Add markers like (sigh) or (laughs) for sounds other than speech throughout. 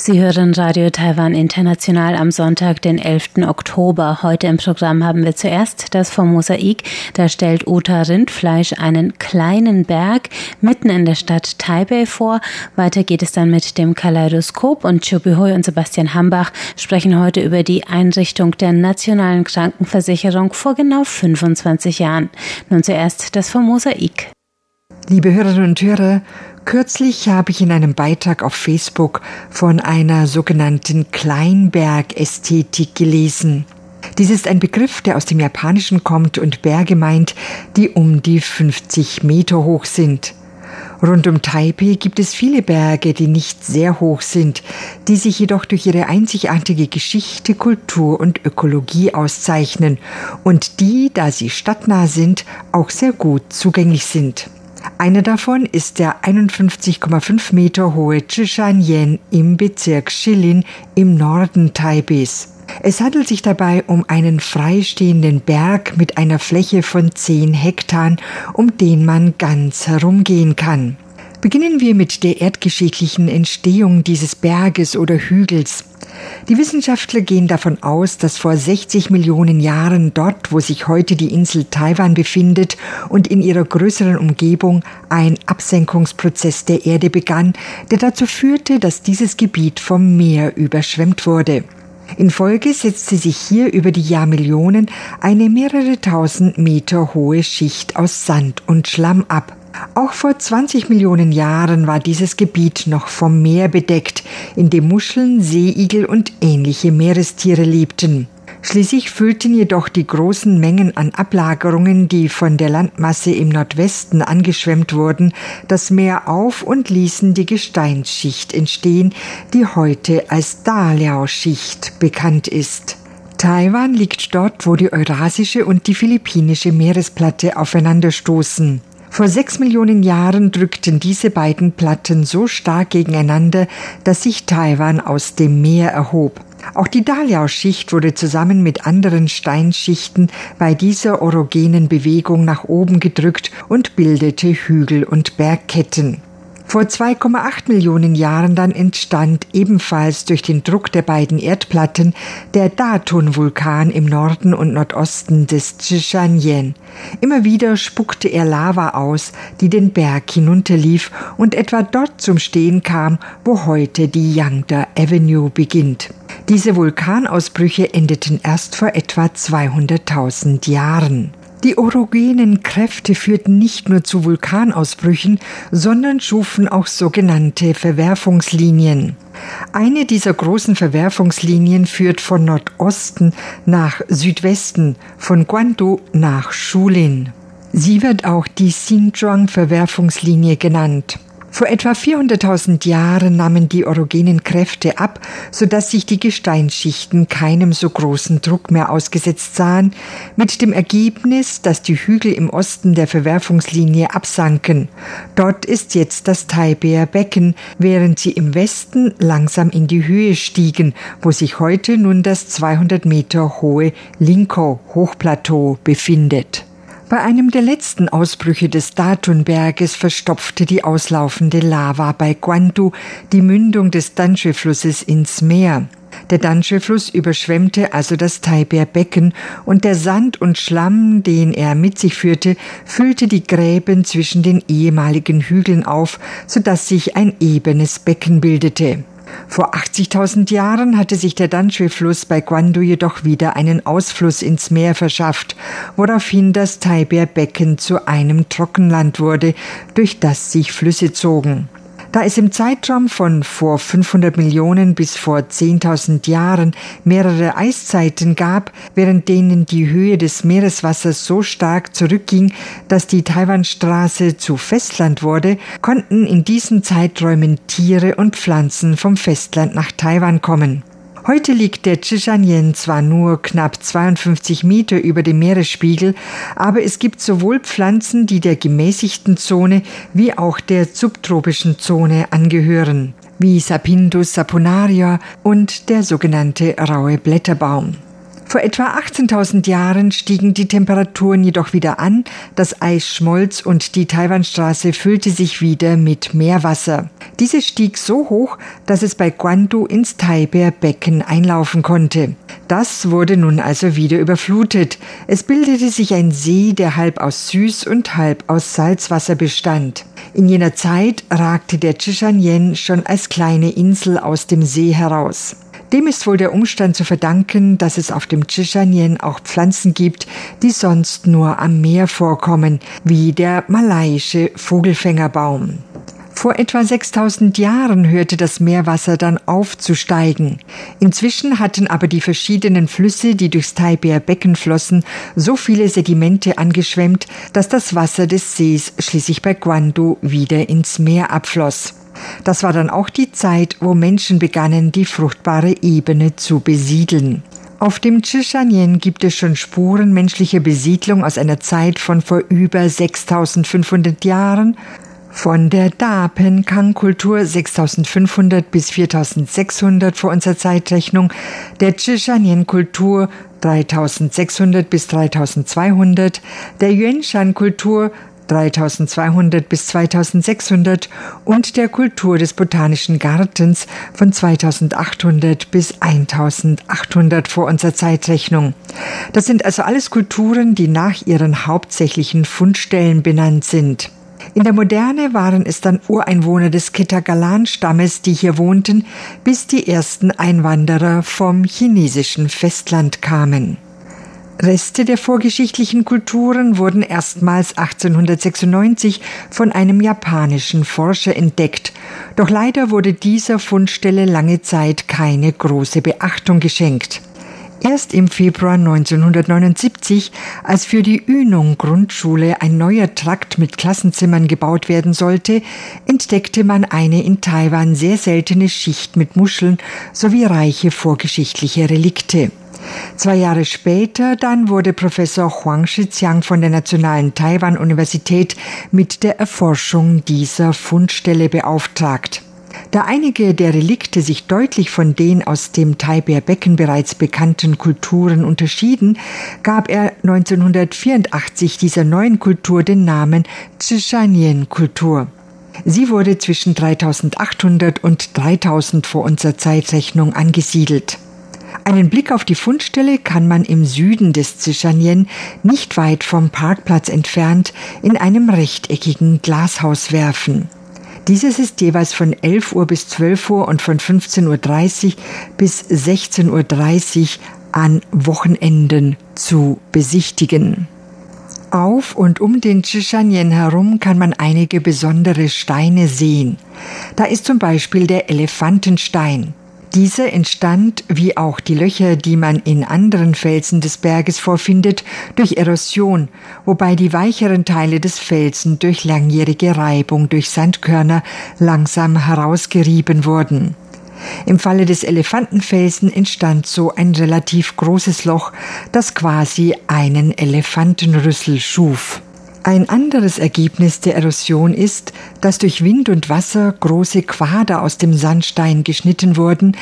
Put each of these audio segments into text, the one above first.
Sie hören Radio Taiwan International am Sonntag, den 11. Oktober. Heute im Programm haben wir zuerst das vom Mosaik. Da stellt Uta Rindfleisch einen kleinen Berg mitten in der Stadt Taipei vor. Weiter geht es dann mit dem Kaleidoskop und Chubihui und Sebastian Hambach sprechen heute über die Einrichtung der nationalen Krankenversicherung vor genau 25 Jahren. Nun zuerst das vom Mosaik. Liebe Hörerinnen und Hörer, Kürzlich habe ich in einem Beitrag auf Facebook von einer sogenannten Kleinbergästhetik gelesen. Dies ist ein Begriff, der aus dem Japanischen kommt und Berge meint, die um die 50 Meter hoch sind. Rund um Taipei gibt es viele Berge, die nicht sehr hoch sind, die sich jedoch durch ihre einzigartige Geschichte, Kultur und Ökologie auszeichnen und die, da sie stadtnah sind, auch sehr gut zugänglich sind. Eine davon ist der 51,5 Meter hohe Zhishanyen im Bezirk Shilin im Norden Taipehs. Es handelt sich dabei um einen freistehenden Berg mit einer Fläche von 10 Hektar, um den man ganz herumgehen kann. Beginnen wir mit der erdgeschichtlichen Entstehung dieses Berges oder Hügels. Die Wissenschaftler gehen davon aus, dass vor 60 Millionen Jahren dort, wo sich heute die Insel Taiwan befindet und in ihrer größeren Umgebung ein Absenkungsprozess der Erde begann, der dazu führte, dass dieses Gebiet vom Meer überschwemmt wurde. In Folge setzte sich hier über die Jahrmillionen eine mehrere tausend Meter hohe Schicht aus Sand und Schlamm ab. Auch vor 20 Millionen Jahren war dieses Gebiet noch vom Meer bedeckt, in dem Muscheln, Seeigel und ähnliche Meerestiere lebten. Schließlich füllten jedoch die großen Mengen an Ablagerungen, die von der Landmasse im Nordwesten angeschwemmt wurden, das Meer auf und ließen die Gesteinsschicht entstehen, die heute als Daliao-Schicht bekannt ist. Taiwan liegt dort, wo die eurasische und die philippinische Meeresplatte aufeinanderstoßen. Vor sechs Millionen Jahren drückten diese beiden Platten so stark gegeneinander, dass sich Taiwan aus dem Meer erhob. Auch die Daliao-Schicht wurde zusammen mit anderen Steinschichten bei dieser orogenen Bewegung nach oben gedrückt und bildete Hügel und Bergketten. Vor 2,8 Millionen Jahren dann entstand ebenfalls durch den Druck der beiden Erdplatten der Datun-Vulkan im Norden und Nordosten des Zhishanyen. Immer wieder spuckte er Lava aus, die den Berg hinunterlief und etwa dort zum Stehen kam, wo heute die Yangda Avenue beginnt. Diese Vulkanausbrüche endeten erst vor etwa 200.000 Jahren. Die orogenen Kräfte führten nicht nur zu Vulkanausbrüchen, sondern schufen auch sogenannte Verwerfungslinien. Eine dieser großen Verwerfungslinien führt von Nordosten nach Südwesten, von Guandu nach Shulin. Sie wird auch die Xinjiang-Verwerfungslinie genannt. Vor etwa 400.000 Jahren nahmen die orogenen Kräfte ab, sodass sich die Gesteinsschichten keinem so großen Druck mehr ausgesetzt sahen, mit dem Ergebnis, dass die Hügel im Osten der Verwerfungslinie absanken. Dort ist jetzt das Taibeer Becken, während sie im Westen langsam in die Höhe stiegen, wo sich heute nun das 200 Meter hohe Linko Hochplateau befindet. Bei einem der letzten Ausbrüche des Datunberges verstopfte die auslaufende Lava bei Guandu die Mündung des Danshe-Flusses ins Meer. Der Danshe-Fluss überschwemmte also das Taibär-Becken und der Sand und Schlamm, den er mit sich führte, füllte die Gräben zwischen den ehemaligen Hügeln auf, sodass sich ein ebenes Becken bildete. Vor 80.000 Jahren hatte sich der Danshui-Fluss bei Guandu jedoch wieder einen Ausfluss ins Meer verschafft, woraufhin das Taibär-Becken zu einem Trockenland wurde, durch das sich Flüsse zogen. Da es im Zeitraum von vor 500 Millionen bis vor 10.000 Jahren mehrere Eiszeiten gab, während denen die Höhe des Meereswassers so stark zurückging, dass die Taiwanstraße zu Festland wurde, konnten in diesen Zeiträumen Tiere und Pflanzen vom Festland nach Taiwan kommen. Heute liegt der Zhishanyen zwar nur knapp 52 Meter über dem Meeresspiegel, aber es gibt sowohl Pflanzen, die der gemäßigten Zone wie auch der subtropischen Zone angehören. wie Sapindus saponaria und der sogenannte raue Blätterbaum. Vor etwa 18.000 Jahren stiegen die Temperaturen jedoch wieder an, das Eis schmolz und die Taiwanstraße füllte sich wieder mit Meerwasser. Dieses stieg so hoch, dass es bei Guandu ins Taiber Becken einlaufen konnte. Das wurde nun also wieder überflutet. Es bildete sich ein See, der halb aus Süß- und halb aus Salzwasser bestand. In jener Zeit ragte der Chishanyen schon als kleine Insel aus dem See heraus. Dem ist wohl der Umstand zu verdanken, dass es auf dem Chishanyen auch Pflanzen gibt, die sonst nur am Meer vorkommen, wie der malaiische Vogelfängerbaum. Vor etwa 6000 Jahren hörte das Meerwasser dann auf zu steigen. Inzwischen hatten aber die verschiedenen Flüsse, die durchs Taiber Becken flossen, so viele Sedimente angeschwemmt, dass das Wasser des Sees schließlich bei Guandu wieder ins Meer abfloss. Das war dann auch die Zeit, wo Menschen begannen, die fruchtbare Ebene zu besiedeln. Auf dem Chishanyen gibt es schon Spuren menschlicher Besiedlung aus einer Zeit von vor über 6500 Jahren, von der Dapen-Kang-Kultur 6500 bis 4600 vor unserer Zeitrechnung, der Chishanyen-Kultur 3600 bis 3200, der Yuanshan-Kultur 3200 bis 2600 und der Kultur des Botanischen Gartens von 2800 bis 1800 vor unserer Zeitrechnung. Das sind also alles Kulturen, die nach ihren hauptsächlichen Fundstellen benannt sind. In der Moderne waren es dann Ureinwohner des Ketagalan-Stammes, die hier wohnten, bis die ersten Einwanderer vom chinesischen Festland kamen. Reste der vorgeschichtlichen Kulturen wurden erstmals 1896 von einem japanischen Forscher entdeckt. Doch leider wurde dieser Fundstelle lange Zeit keine große Beachtung geschenkt. Erst im Februar 1979, als für die Ünung Grundschule ein neuer Trakt mit Klassenzimmern gebaut werden sollte, entdeckte man eine in Taiwan sehr seltene Schicht mit Muscheln sowie reiche vorgeschichtliche Relikte. Zwei Jahre später dann wurde Professor Huang Shijiang von der Nationalen Taiwan-Universität mit der Erforschung dieser Fundstelle beauftragt. Da einige der Relikte sich deutlich von den aus dem Taiber Becken bereits bekannten Kulturen unterschieden, gab er 1984 dieser neuen Kultur den Namen Zhishanyen-Kultur. Sie wurde zwischen 3800 und 3000 vor unserer Zeitrechnung angesiedelt. Einen Blick auf die Fundstelle kann man im Süden des Zishanien, nicht weit vom Parkplatz entfernt, in einem rechteckigen Glashaus werfen. Dieses ist jeweils von 11 Uhr bis 12 Uhr und von 15.30 Uhr bis 16.30 Uhr an Wochenenden zu besichtigen. Auf und um den Chishanyen herum kann man einige besondere Steine sehen. Da ist zum Beispiel der Elefantenstein. Diese entstand, wie auch die Löcher, die man in anderen Felsen des Berges vorfindet, durch Erosion, wobei die weicheren Teile des Felsen durch langjährige Reibung durch Sandkörner langsam herausgerieben wurden. Im Falle des Elefantenfelsen entstand so ein relativ großes Loch, das quasi einen Elefantenrüssel schuf. Ein anderes Ergebnis der Erosion ist, dass durch Wind und Wasser große Quader aus dem Sandstein geschnitten wurden,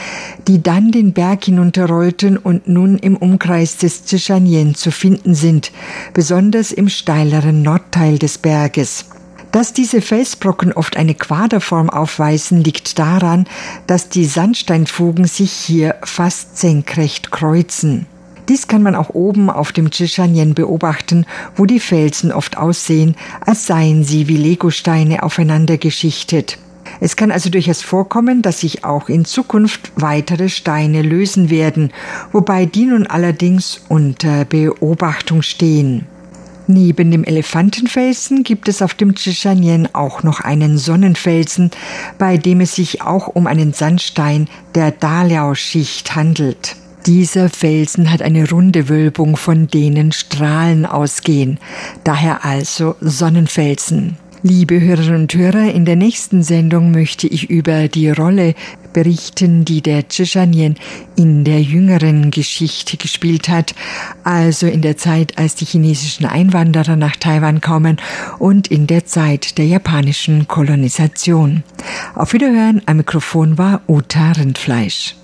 die dann den Berg hinunterrollten und nun im Umkreis des Zhishanyen zu finden sind, besonders im steileren Nordteil des Berges. Dass diese Felsbrocken oft eine Quaderform aufweisen, liegt daran, dass die Sandsteinfugen sich hier fast senkrecht kreuzen. Dies kann man auch oben auf dem Chishanyen beobachten, wo die Felsen oft aussehen, als seien sie wie Legosteine aufeinander geschichtet. Es kann also durchaus vorkommen, dass sich auch in Zukunft weitere Steine lösen werden, wobei die nun allerdings unter Beobachtung stehen. Neben dem Elefantenfelsen gibt es auf dem Chishanyen auch noch einen Sonnenfelsen, bei dem es sich auch um einen Sandstein der Daliao-Schicht handelt. Dieser Felsen hat eine runde Wölbung, von denen Strahlen ausgehen, daher also Sonnenfelsen. Liebe Hörerinnen und Hörer, in der nächsten Sendung möchte ich über die Rolle berichten, die der Zhejianyan in der jüngeren Geschichte gespielt hat, also in der Zeit, als die chinesischen Einwanderer nach Taiwan kommen und in der Zeit der japanischen Kolonisation. Auf Wiederhören, am Mikrofon war Uta Rindfleisch.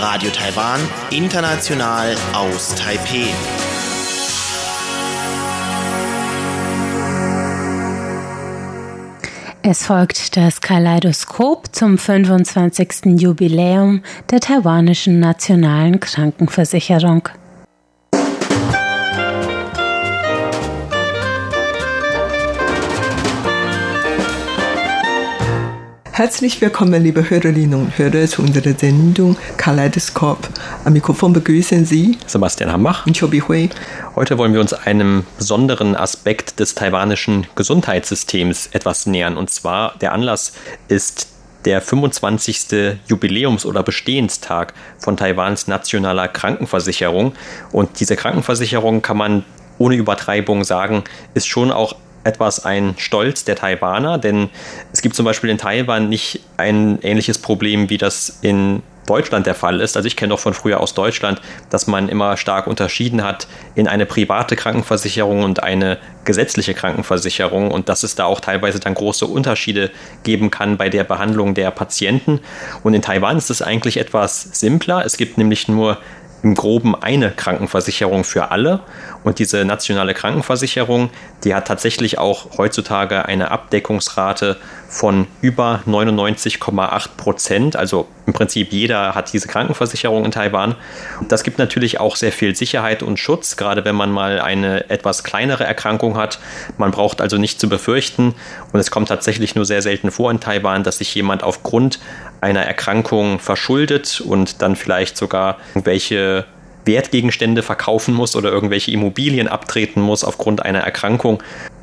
Radio Taiwan, international aus Taipeh. Es folgt das Kaleidoskop zum 25. Jubiläum der taiwanischen nationalen Krankenversicherung. Herzlich willkommen, liebe Hörerinnen und Hörer, zu unserer Sendung Kaleidoskop. Am Mikrofon begrüßen Sie Sebastian Hambach und Chobi Hui. Heute wollen wir uns einem besonderen Aspekt des taiwanischen Gesundheitssystems etwas nähern. Und zwar der Anlass ist der 25. Jubiläums- oder Bestehenstag von Taiwans nationaler Krankenversicherung. Und diese Krankenversicherung kann man ohne Übertreibung sagen, ist schon auch etwas ein Stolz der Taiwaner, denn es gibt zum Beispiel in Taiwan nicht ein ähnliches Problem, wie das in Deutschland der Fall ist. Also ich kenne doch von früher aus Deutschland, dass man immer stark unterschieden hat in eine private Krankenversicherung und eine gesetzliche Krankenversicherung und dass es da auch teilweise dann große Unterschiede geben kann bei der Behandlung der Patienten. Und in Taiwan ist es eigentlich etwas simpler. Es gibt nämlich nur im groben eine Krankenversicherung für alle. Und diese nationale Krankenversicherung, die hat tatsächlich auch heutzutage eine Abdeckungsrate von über 99,8 Prozent. Also im Prinzip jeder hat diese Krankenversicherung in Taiwan. Das gibt natürlich auch sehr viel Sicherheit und Schutz, gerade wenn man mal eine etwas kleinere Erkrankung hat. Man braucht also nicht zu befürchten. Und es kommt tatsächlich nur sehr selten vor in Taiwan, dass sich jemand aufgrund einer Erkrankung verschuldet und dann vielleicht sogar irgendwelche Wertgegenstände verkaufen muss oder irgendwelche Immobilien abtreten muss aufgrund einer Erkrankung.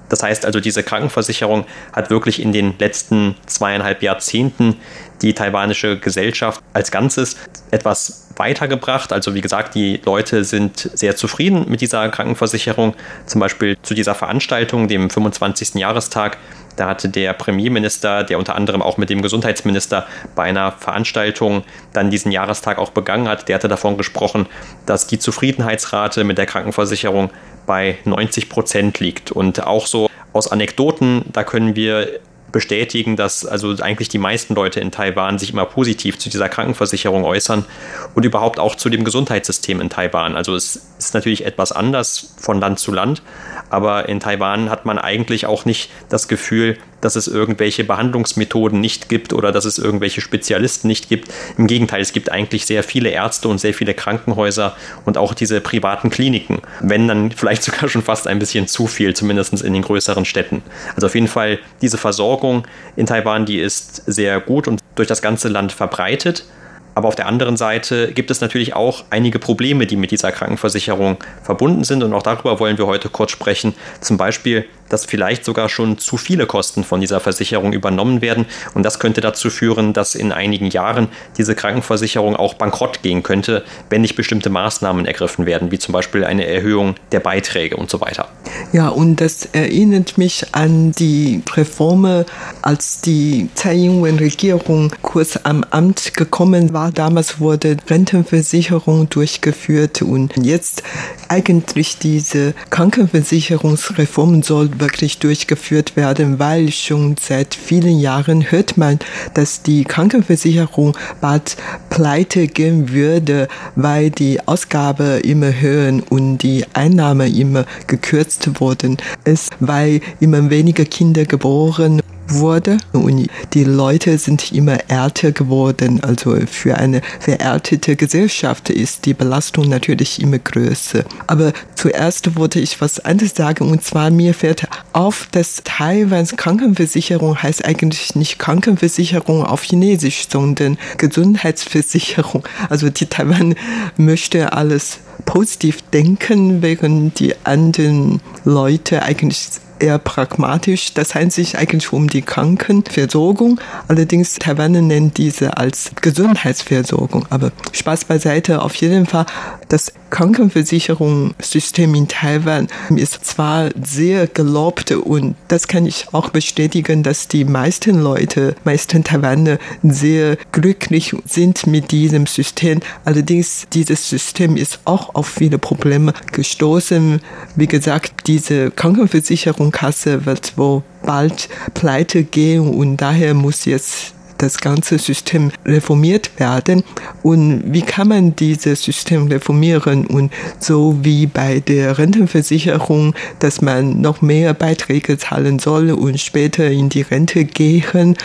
Das heißt also, diese Krankenversicherung hat wirklich in den letzten zweieinhalb Jahrzehnten die taiwanische Gesellschaft als Ganzes etwas weitergebracht. Also wie gesagt, die Leute sind sehr zufrieden mit dieser Krankenversicherung. Zum Beispiel zu dieser Veranstaltung, dem 25. Jahrestag, da hatte der Premierminister, der unter anderem auch mit dem Gesundheitsminister bei einer Veranstaltung dann diesen Jahrestag auch begangen hat, der hatte davon gesprochen, dass die Zufriedenheitsrate mit der Krankenversicherung bei 90 Prozent liegt. Und auch so aus Anekdoten, da können wir bestätigen, dass also eigentlich die meisten Leute in Taiwan sich immer positiv zu dieser Krankenversicherung äußern und überhaupt auch zu dem Gesundheitssystem in Taiwan. Also es ist natürlich etwas anders von Land zu Land, aber in Taiwan hat man eigentlich auch nicht das Gefühl, dass es irgendwelche Behandlungsmethoden nicht gibt oder dass es irgendwelche Spezialisten nicht gibt. Im Gegenteil, es gibt eigentlich sehr viele Ärzte und sehr viele Krankenhäuser und auch diese privaten Kliniken. Wenn dann vielleicht (laughs) sogar schon fast ein bisschen zu viel, zumindest in den größeren Städten. Also auf jeden Fall diese Versorgung in Taiwan, die ist sehr gut und durch das ganze Land verbreitet. Aber auf der anderen Seite gibt es natürlich auch einige Probleme, die mit dieser Krankenversicherung verbunden sind. Und auch darüber wollen wir heute kurz sprechen. Zum Beispiel dass vielleicht sogar schon zu viele Kosten von dieser Versicherung übernommen werden. Und das könnte dazu führen, dass in einigen Jahren diese Krankenversicherung auch bankrott gehen könnte, wenn nicht bestimmte Maßnahmen ergriffen werden, wie zum Beispiel eine Erhöhung der Beiträge und so weiter. Ja, und das erinnert mich an die Reformen, als die Tsai Ing-wen-Regierung kurz am Amt gekommen war. Damals wurde Rentenversicherung durchgeführt und jetzt eigentlich diese Krankenversicherungsreform soll wirklich durchgeführt werden, weil schon seit vielen Jahren hört man, dass die Krankenversicherung bald pleite gehen würde, weil die Ausgaben immer höher und die Einnahmen immer gekürzt wurden. Es, weil immer weniger Kinder geboren wurde und die Leute sind immer älter geworden. Also für eine veraltete Gesellschaft ist die Belastung natürlich immer größer. Aber zuerst wollte ich was anderes sagen und zwar mir fällt auf, dass Taiwans Krankenversicherung heißt eigentlich nicht Krankenversicherung auf Chinesisch, sondern Gesundheitsversicherung. Also die Taiwan möchte alles positiv denken, während die anderen Leute eigentlich eher pragmatisch. Das handelt sich eigentlich um die Krankenversorgung. Allerdings Taiwan nennt diese als Gesundheitsversorgung. Aber Spaß beiseite. Auf jeden Fall, das Krankenversicherungssystem in Taiwan ist zwar sehr gelobt und das kann ich auch bestätigen, dass die meisten Leute, meisten Taiwaner sehr glücklich sind mit diesem System. Allerdings dieses System ist auch auf viele Probleme gestoßen. Wie gesagt, diese Krankenversicherungskasse wird wohl bald pleite gehen und daher muss jetzt das ganze System reformiert werden. Und wie kann man dieses System reformieren? Und so wie bei der Rentenversicherung, dass man noch mehr Beiträge zahlen soll und später in die Rente gehen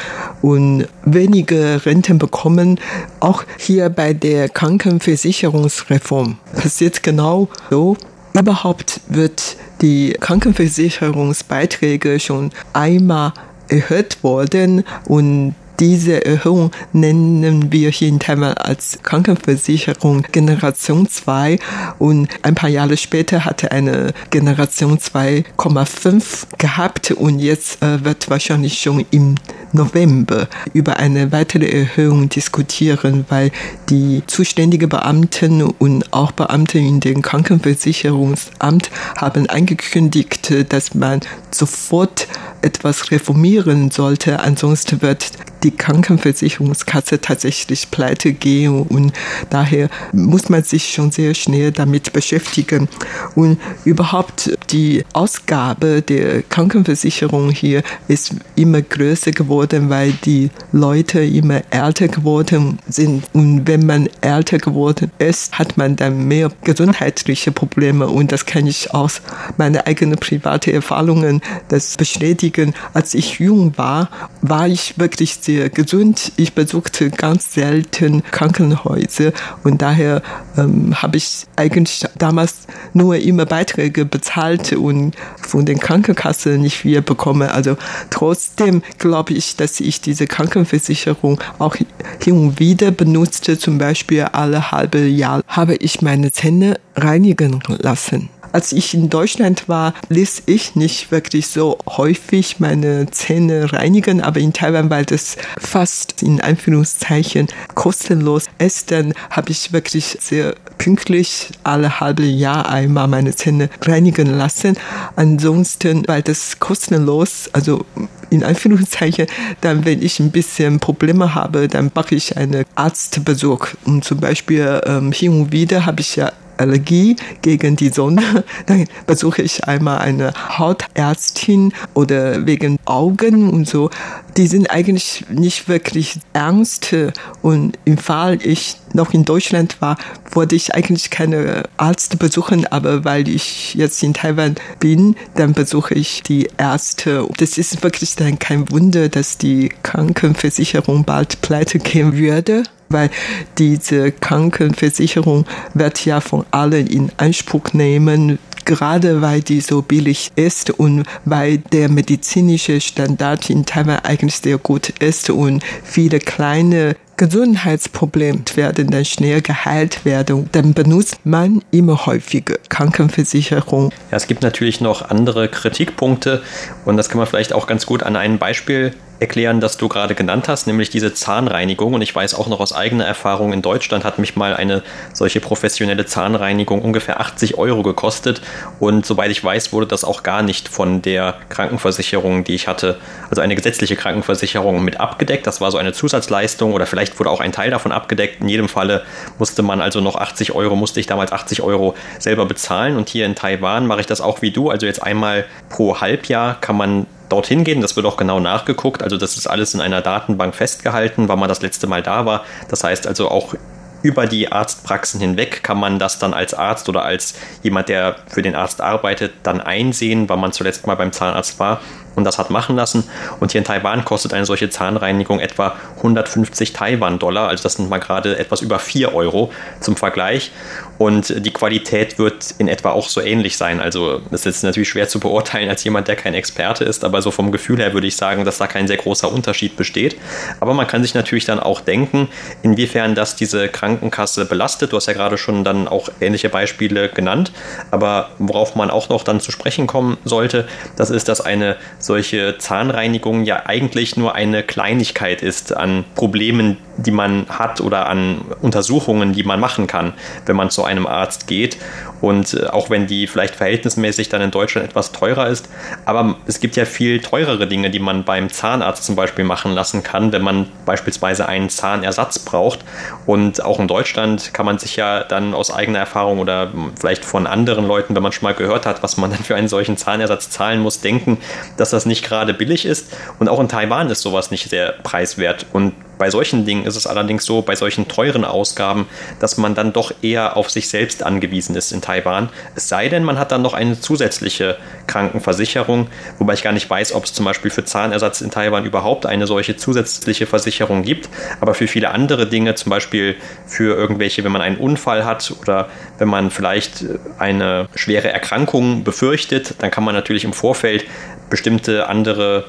und weniger Renten bekommen. Auch hier bei der Krankenversicherungsreform passiert genau so. Überhaupt wird die Krankenversicherungsbeiträge schon einmal erhöht worden und diese Erhöhung nennen wir hier in Taiwan als Krankenversicherung Generation 2 und ein paar Jahre später hatte eine Generation 2,5 gehabt und jetzt äh, wird wahrscheinlich schon im November über eine weitere Erhöhung diskutieren, weil die zuständigen Beamten und auch Beamte in dem Krankenversicherungsamt haben angekündigt, dass man sofort etwas reformieren sollte. Ansonsten wird die Krankenversicherungskasse tatsächlich pleite gehen und daher muss man sich schon sehr schnell damit beschäftigen. Und überhaupt die Ausgabe der Krankenversicherung hier ist immer größer geworden, weil die Leute immer älter geworden sind. Und wenn man älter geworden ist, hat man dann mehr gesundheitliche Probleme. Und das kann ich aus meinen eigenen privaten Erfahrungen das bestätigen. Als ich jung war, war ich wirklich sehr gesund. Ich besuchte ganz selten Krankenhäuser und daher ähm, habe ich eigentlich damals nur immer Beiträge bezahlt und von den Krankenkassen nicht viel bekommen. Also trotzdem glaube ich, dass ich diese Krankenversicherung auch hin und wieder benutzte. Zum Beispiel alle halbe Jahr habe ich meine Zähne reinigen lassen. Als ich in Deutschland war, ließ ich nicht wirklich so häufig meine Zähne reinigen, aber in Taiwan, weil das fast in Anführungszeichen kostenlos ist, dann habe ich wirklich sehr pünktlich alle halbe Jahr einmal meine Zähne reinigen lassen. Ansonsten, weil das kostenlos, also in Anführungszeichen, dann wenn ich ein bisschen Probleme habe, dann mache ich einen Arztbesuch. Und zum Beispiel ähm, hin und wieder habe ich ja Allergie gegen die Sonne, (laughs) dann besuche ich einmal eine Hautärztin oder wegen Augen und so. Die sind eigentlich nicht wirklich ernst. Und im Fall ich noch in Deutschland war, wollte ich eigentlich keine Arzt besuchen, aber weil ich jetzt in Taiwan bin, dann besuche ich die Ärzte. Das ist wirklich dann kein Wunder, dass die Krankenversicherung bald pleite gehen würde weil diese Krankenversicherung wird ja von allen in Anspruch nehmen, gerade weil die so billig ist und weil der medizinische Standard in Taiwan eigentlich sehr gut ist und viele kleine Gesundheitsprobleme werden dann schnell geheilt werden. Dann benutzt man immer häufiger Krankenversicherung. Ja, es gibt natürlich noch andere Kritikpunkte und das kann man vielleicht auch ganz gut an einem Beispiel erklären, das du gerade genannt hast, nämlich diese Zahnreinigung. Und ich weiß auch noch aus eigener Erfahrung, in Deutschland hat mich mal eine solche professionelle Zahnreinigung ungefähr 80 Euro gekostet. Und soweit ich weiß, wurde das auch gar nicht von der Krankenversicherung, die ich hatte, also eine gesetzliche Krankenversicherung mit abgedeckt. Das war so eine Zusatzleistung oder vielleicht wurde auch ein Teil davon abgedeckt. In jedem Falle musste man also noch 80 Euro, musste ich damals 80 Euro selber bezahlen. Und hier in Taiwan mache ich das auch wie du. Also jetzt einmal pro Halbjahr kann man dorthin gehen. Das wird auch genau nachgeguckt. Also das ist alles in einer Datenbank festgehalten, wann man das letzte Mal da war. Das heißt also auch über die Arztpraxen hinweg kann man das dann als Arzt oder als jemand, der für den Arzt arbeitet, dann einsehen, wann man zuletzt mal beim Zahnarzt war. Und das hat machen lassen. Und hier in Taiwan kostet eine solche Zahnreinigung etwa 150 Taiwan-Dollar, also das sind mal gerade etwas über 4 Euro zum Vergleich. Und die Qualität wird in etwa auch so ähnlich sein. Also das ist jetzt natürlich schwer zu beurteilen als jemand, der kein Experte ist, aber so vom Gefühl her würde ich sagen, dass da kein sehr großer Unterschied besteht. Aber man kann sich natürlich dann auch denken, inwiefern das diese Krankenkasse belastet. Du hast ja gerade schon dann auch ähnliche Beispiele genannt. Aber worauf man auch noch dann zu sprechen kommen sollte, das ist, dass eine solche Zahnreinigung ja eigentlich nur eine Kleinigkeit ist an Problemen, die man hat oder an Untersuchungen, die man machen kann, wenn man zu einem Arzt geht. Und äh, auch wenn die vielleicht verhältnismäßig dann in Deutschland etwas teurer ist, aber es gibt ja viel teurere Dinge, die man beim Zahnarzt zum Beispiel machen lassen kann, wenn man beispielsweise einen Zahnersatz braucht. Und auch in Deutschland kann man sich ja dann aus eigener Erfahrung oder vielleicht von anderen Leuten, wenn man schon mal gehört hat, was man dann für einen solchen Zahnersatz zahlen muss, denken, dass das nicht gerade billig ist. Und auch in Taiwan ist sowas nicht sehr preiswert. Und bei solchen Dingen ist es allerdings so, bei solchen teuren Ausgaben, dass man dann doch eher auf sich selbst angewiesen ist in Taiwan. Es sei denn, man hat dann noch eine zusätzliche Krankenversicherung, wobei ich gar nicht weiß, ob es zum Beispiel für Zahnersatz in Taiwan überhaupt eine solche zusätzliche Versicherung gibt. Aber für viele andere Dinge, zum Beispiel für irgendwelche, wenn man einen Unfall hat oder wenn man vielleicht eine schwere Erkrankung befürchtet, dann kann man natürlich im Vorfeld bestimmte andere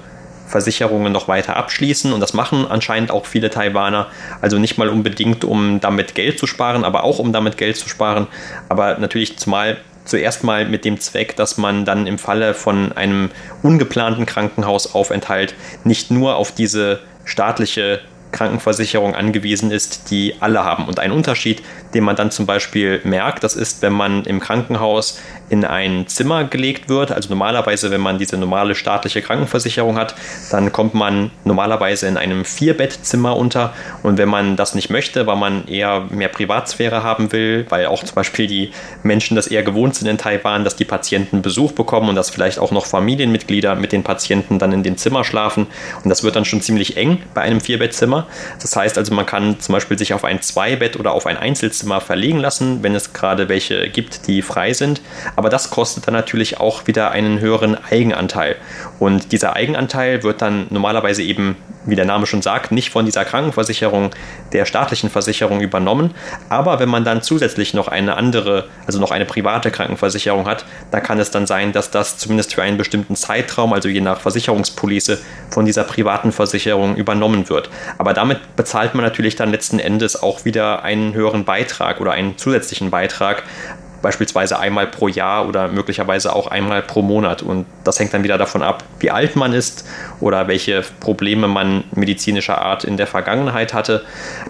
Versicherungen noch weiter abschließen und das machen anscheinend auch viele Taiwaner. Also nicht mal unbedingt, um damit Geld zu sparen, aber auch um damit Geld zu sparen. Aber natürlich zumal zuerst mal mit dem Zweck, dass man dann im Falle von einem ungeplanten Krankenhausaufenthalt nicht nur auf diese staatliche Krankenversicherung angewiesen ist, die alle haben. Und ein Unterschied, den man dann zum Beispiel merkt, das ist, wenn man im Krankenhaus in ein Zimmer gelegt wird. Also normalerweise, wenn man diese normale staatliche Krankenversicherung hat, dann kommt man normalerweise in einem Vierbettzimmer unter. Und wenn man das nicht möchte, weil man eher mehr Privatsphäre haben will, weil auch zum Beispiel die Menschen das eher gewohnt sind in Taiwan, dass die Patienten Besuch bekommen und dass vielleicht auch noch Familienmitglieder mit den Patienten dann in dem Zimmer schlafen. Und das wird dann schon ziemlich eng bei einem Vierbettzimmer. Das heißt also, man kann zum Beispiel sich auf ein Zweibett oder auf ein Einzelzimmer verlegen lassen, wenn es gerade welche gibt, die frei sind. Aber das kostet dann natürlich auch wieder einen höheren Eigenanteil. Und dieser Eigenanteil wird dann normalerweise eben, wie der Name schon sagt, nicht von dieser Krankenversicherung, der staatlichen Versicherung übernommen. Aber wenn man dann zusätzlich noch eine andere, also noch eine private Krankenversicherung hat, da kann es dann sein, dass das zumindest für einen bestimmten Zeitraum, also je nach Versicherungspolice, von dieser privaten Versicherung übernommen wird. Aber damit bezahlt man natürlich dann letzten Endes auch wieder einen höheren Beitrag oder einen zusätzlichen Beitrag beispielsweise einmal pro Jahr oder möglicherweise auch einmal pro Monat. Und das hängt dann wieder davon ab, wie alt man ist oder welche Probleme man medizinischer Art in der Vergangenheit hatte.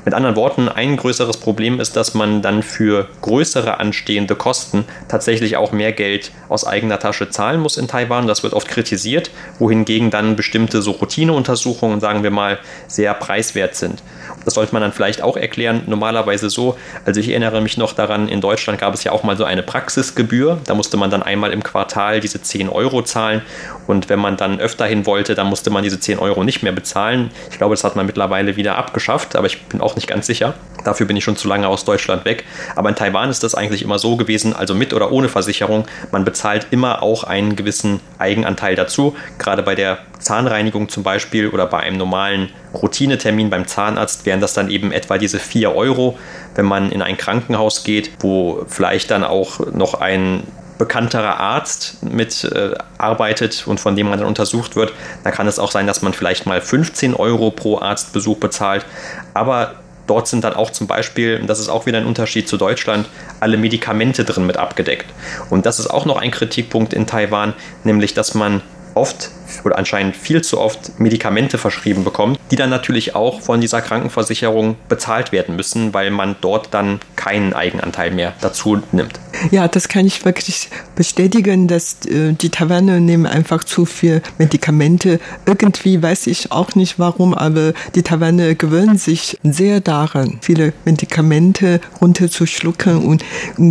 Mit anderen Worten, ein größeres Problem ist, dass man dann für größere anstehende Kosten tatsächlich auch mehr Geld aus eigener Tasche zahlen muss in Taiwan. Das wird oft kritisiert, wohingegen dann bestimmte so Routineuntersuchungen, sagen wir mal, sehr preiswert sind. Das sollte man dann vielleicht auch erklären. Normalerweise so, also ich erinnere mich noch daran, in Deutschland gab es ja auch mal so eine Praxisgebühr. Da musste man dann einmal im Quartal diese 10 Euro zahlen. Und wenn man dann öfter hin wollte, dann musste man diese 10 Euro nicht mehr bezahlen. Ich glaube, das hat man mittlerweile wieder abgeschafft, aber ich bin auch nicht ganz sicher. Dafür bin ich schon zu lange aus Deutschland weg. Aber in Taiwan ist das eigentlich immer so gewesen, also mit oder ohne Versicherung, man bezahlt immer auch einen gewissen Eigenanteil dazu. Gerade bei der Zahnreinigung zum Beispiel oder bei einem normalen Routinetermin beim Zahnarzt wären das dann eben etwa diese 4 Euro. Wenn man in ein Krankenhaus geht, wo vielleicht dann auch noch ein bekannterer Arzt mit äh, arbeitet und von dem man dann untersucht wird, da kann es auch sein, dass man vielleicht mal 15 Euro pro Arztbesuch bezahlt. Aber dort sind dann auch zum Beispiel, das ist auch wieder ein Unterschied zu Deutschland, alle Medikamente drin mit abgedeckt. Und das ist auch noch ein Kritikpunkt in Taiwan, nämlich dass man oft oder anscheinend viel zu oft Medikamente verschrieben bekommt, die dann natürlich auch von dieser Krankenversicherung bezahlt werden müssen, weil man dort dann keinen Eigenanteil mehr dazu nimmt. Ja, das kann ich wirklich bestätigen, dass äh, die Taiwaner nehmen einfach zu viel Medikamente. Irgendwie weiß ich auch nicht warum, aber die Taiwaner gewöhnen sich sehr daran, viele Medikamente runterzuschlucken und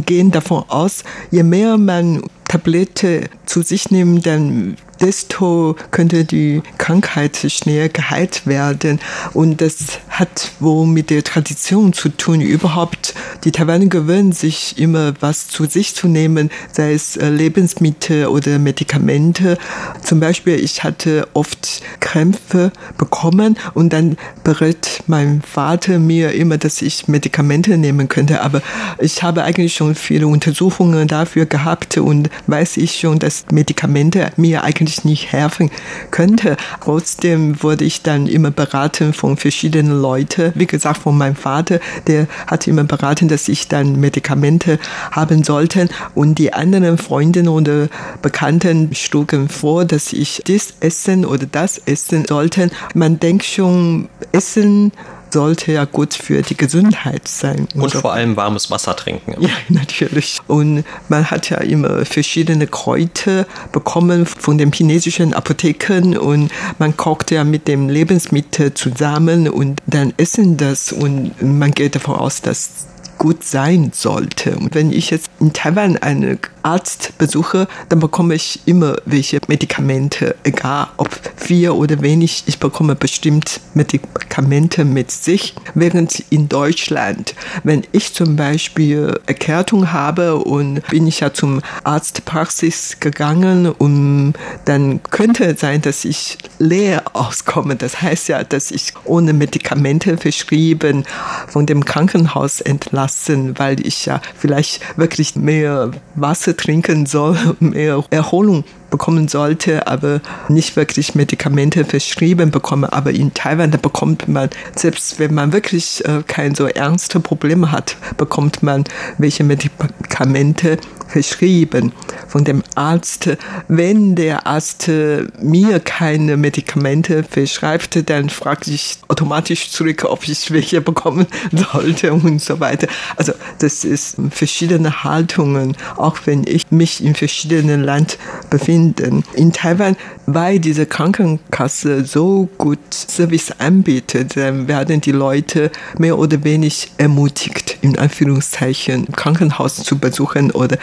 gehen davon aus, je mehr man Tablette zu sich nehmen, dann desto könnte die Krankheit schnell geheilt werden. Und das hat wohl mit der Tradition zu tun. Überhaupt, die Taiwaner gewöhnen sich immer was zu sich zu nehmen, sei es äh, Lebensmittel oder Medikamente. Zum Beispiel, ich hatte oft Krämpfe bekommen und dann berät mein Vater mir immer, dass ich Medikamente nehmen könnte. Aber ich habe eigentlich schon viele Untersuchungen dafür gehabt und weiß ich schon, dass Medikamente mir eigentlich nicht helfen könnte. Trotzdem wurde ich dann immer beraten von verschiedenen Leuten. Wie gesagt, von meinem Vater, der hat immer beraten, dass ich dann Medikamente haben sollte. Und die anderen Freundinnen oder Bekannten schlugen vor, dass ich dies essen oder das essen sollte. Man denkt schon, Essen sollte ja gut für die Gesundheit sein. Und, und so. vor allem warmes Wasser trinken. Ja, (laughs) natürlich. Und man hat ja immer verschiedene Kräuter bekommen von den chinesischen Apotheken und man kocht ja mit dem Lebensmittel zusammen und dann essen das und man geht davon aus, dass gut sein sollte. Und wenn ich jetzt in Taiwan einen Arzt besuche, dann bekomme ich immer welche Medikamente, egal ob viel oder wenig, ich bekomme bestimmt Medikamente mit sich. Während in Deutschland, wenn ich zum Beispiel Erkältung habe und bin ich ja zum Arztpraxis gegangen und dann könnte es sein, dass ich leer auskomme. Das heißt ja, dass ich ohne Medikamente verschrieben von dem Krankenhaus entlassen, weil ich ja vielleicht wirklich mehr Wasser trinken soll, (laughs) mehr Erholung bekommen sollte, aber nicht wirklich Medikamente verschrieben bekomme. Aber in Taiwan, da bekommt man, selbst wenn man wirklich äh, kein so ernste Probleme hat, bekommt man welche Medikamente verschrieben von dem Arzt. Wenn der Arzt mir keine Medikamente verschreibt, dann frage ich automatisch zurück, ob ich welche bekommen (laughs) sollte und so weiter. Also das ist verschiedene Haltungen, auch wenn ich mich in verschiedenen Land befinde. In Taiwan, weil diese Krankenkasse so gut Service anbietet, dann werden die Leute mehr oder weniger ermutigt, in Anführungszeichen Krankenhaus zu besuchen oder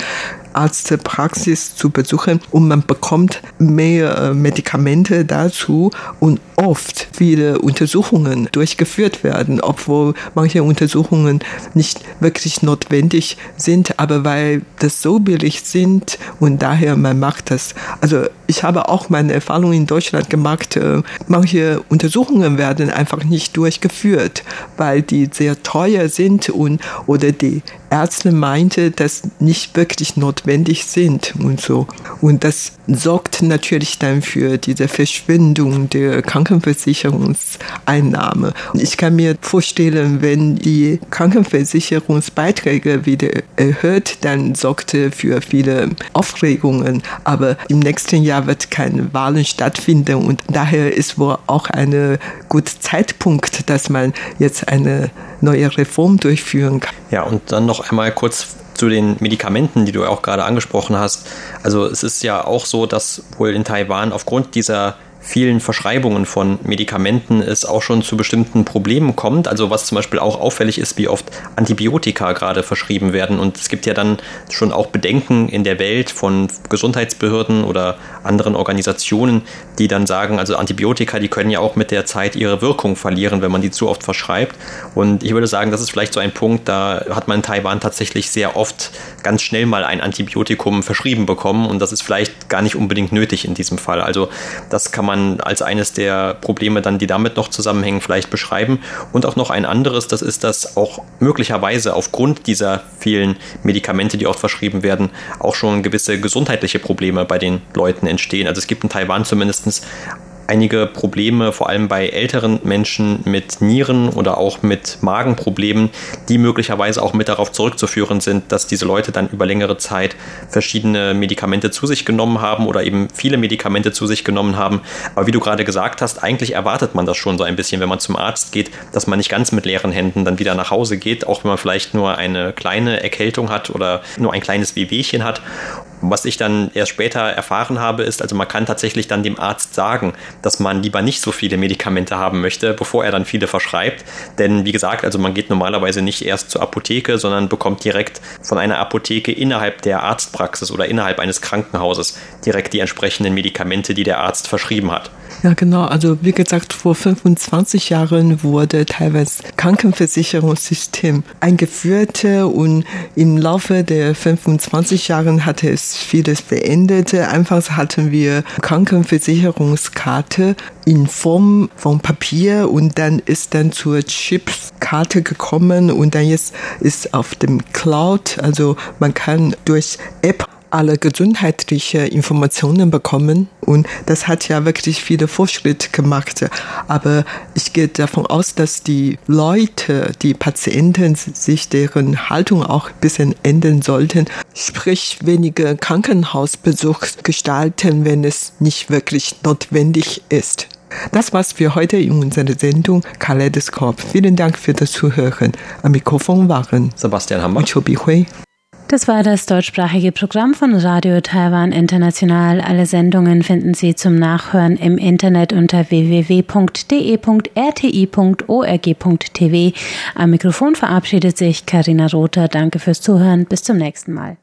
Arztpraxis zu besuchen und man bekommt mehr äh, Medikamente dazu und oft viele Untersuchungen durchgeführt werden, obwohl manche Untersuchungen nicht wirklich notwendig sind, aber weil das so billig sind und daher man macht das. Also ich habe auch meine Erfahrung in Deutschland gemacht, äh, manche Untersuchungen werden einfach nicht durchgeführt, weil die sehr teuer sind und oder die Ärzte meinte, dass nicht wirklich notwendig sind und so. Und das sorgt natürlich dann für diese Verschwendung der Krankenversicherungseinnahme. Ich kann mir vorstellen, wenn die Krankenversicherungsbeiträge wieder erhöht, dann sorgte für viele Aufregungen. Aber im nächsten Jahr wird keine Wahlen stattfinden und daher ist wohl auch ein guter Zeitpunkt, dass man jetzt eine neue Reform durchführen kann. Ja, und dann noch einmal kurz zu den Medikamenten, die du auch gerade angesprochen hast. Also es ist ja auch so, dass wohl in Taiwan aufgrund dieser vielen Verschreibungen von Medikamenten es auch schon zu bestimmten Problemen kommt. Also was zum Beispiel auch auffällig ist, wie oft Antibiotika gerade verschrieben werden. Und es gibt ja dann schon auch Bedenken in der Welt von Gesundheitsbehörden oder anderen Organisationen, die dann sagen, also Antibiotika, die können ja auch mit der Zeit ihre Wirkung verlieren, wenn man die zu oft verschreibt. Und ich würde sagen, das ist vielleicht so ein Punkt, da hat man in Taiwan tatsächlich sehr oft ganz schnell mal ein Antibiotikum verschrieben bekommen. Und das ist vielleicht gar nicht unbedingt nötig in diesem Fall. Also das kann man man als eines der Probleme dann, die damit noch zusammenhängen, vielleicht beschreiben. Und auch noch ein anderes, das ist, dass auch möglicherweise aufgrund dieser vielen Medikamente, die oft verschrieben werden, auch schon gewisse gesundheitliche Probleme bei den Leuten entstehen. Also es gibt in Taiwan zumindest einige Probleme, vor allem bei älteren Menschen mit Nieren oder auch mit Magenproblemen, die möglicherweise auch mit darauf zurückzuführen sind, dass diese Leute dann über längere Zeit verschiedene Medikamente zu sich genommen haben oder eben viele Medikamente zu sich genommen haben. Aber wie du gerade gesagt hast, eigentlich erwartet man das schon so ein bisschen, wenn man zum Arzt geht, dass man nicht ganz mit leeren Händen dann wieder nach Hause geht, auch wenn man vielleicht nur eine kleine Erkältung hat oder nur ein kleines Wehwehchen hat. Was ich dann erst später erfahren habe, ist, also man kann tatsächlich dann dem Arzt sagen, dass man lieber nicht so viele Medikamente haben möchte, bevor er dann viele verschreibt. Denn wie gesagt, also man geht normalerweise nicht erst zur Apotheke, sondern bekommt direkt von einer Apotheke innerhalb der Arztpraxis oder innerhalb eines Krankenhauses direkt die entsprechenden Medikamente, die der Arzt verschrieben hat. Ja, genau. Also wie gesagt, vor 25 Jahren wurde teilweise Krankenversicherungssystem eingeführt und im Laufe der 25 Jahre hatte es vieles verändert. Einfach hatten wir Krankenversicherungskarte in Form von Papier und dann ist dann zur Chipskarte gekommen und dann jetzt ist auf dem Cloud, also man kann durch App alle gesundheitliche Informationen bekommen. Und das hat ja wirklich viele Fortschritte gemacht. Aber ich gehe davon aus, dass die Leute, die Patienten sich deren Haltung auch ein bisschen ändern sollten. Sprich, weniger Krankenhausbesuch gestalten, wenn es nicht wirklich notwendig ist. Das war's für heute in unserer Sendung Kaleidoskop. Vielen Dank für das Zuhören. Am Mikrofon waren Sebastian Hammer und Chobi Hui. Das war das deutschsprachige Programm von Radio Taiwan International. Alle Sendungen finden Sie zum Nachhören im Internet unter www.de.rti.org.tv. Am Mikrofon verabschiedet sich Karina Rother. Danke fürs Zuhören. Bis zum nächsten Mal.